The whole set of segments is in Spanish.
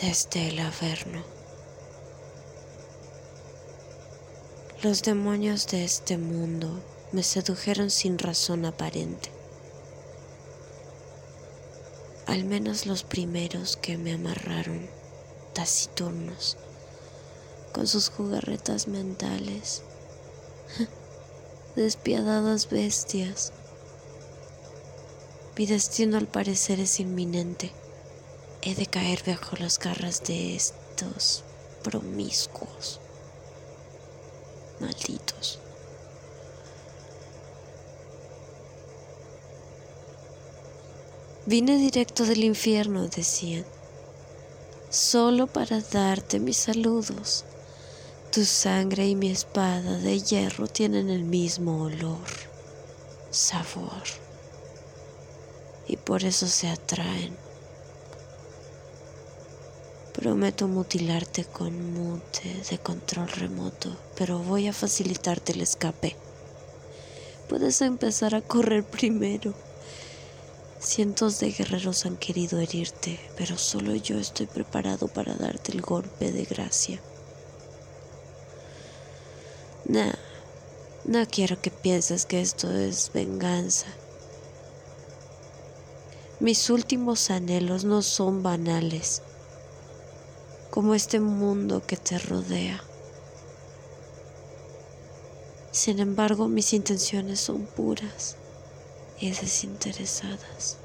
desde el Averno. Los demonios de este mundo me sedujeron sin razón aparente. Al menos los primeros que me amarraron, taciturnos, con sus jugarretas mentales, despiadadas bestias mi destino al parecer es inminente. He de caer bajo las garras de estos promiscuos. Malditos. Vine directo del infierno, decían, solo para darte mis saludos. Tu sangre y mi espada de hierro tienen el mismo olor, sabor y por eso se atraen. Prometo mutilarte con mute de control remoto, pero voy a facilitarte el escape. Puedes empezar a correr primero. Cientos de guerreros han querido herirte, pero solo yo estoy preparado para darte el golpe de gracia. No, no quiero que pienses que esto es venganza. Mis últimos anhelos no son banales, como este mundo que te rodea. Sin embargo, mis intenciones son puras y desinteresadas.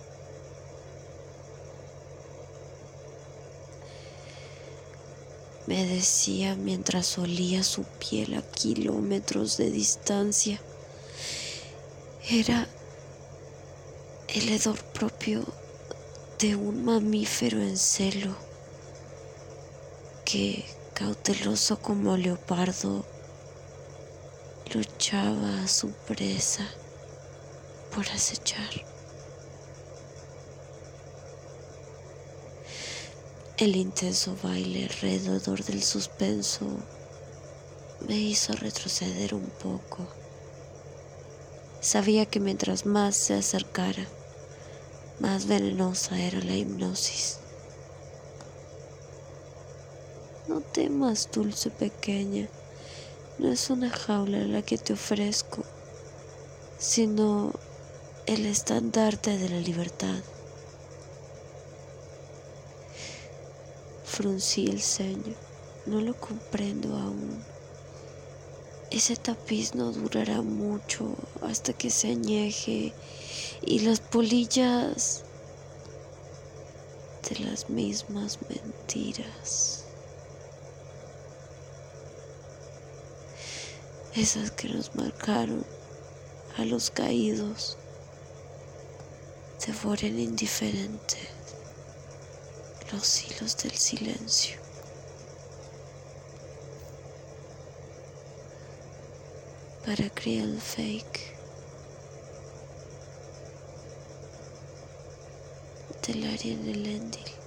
Me decía mientras olía su piel a kilómetros de distancia. Era el hedor propio de un mamífero en celo que, cauteloso como leopardo, luchaba a su presa por acechar. El intenso baile alrededor del suspenso me hizo retroceder un poco. Sabía que mientras más se acercara, más venenosa era la hipnosis. No temas, dulce pequeña, no es una jaula la que te ofrezco, sino el estandarte de la libertad. Fruncí el ceño, no lo comprendo aún. Ese tapiz no durará mucho hasta que se añeje y las polillas de las mismas mentiras. Esas que nos marcaron a los caídos devoren indiferente los hilos del silencio. para crear el fake del área en el endil.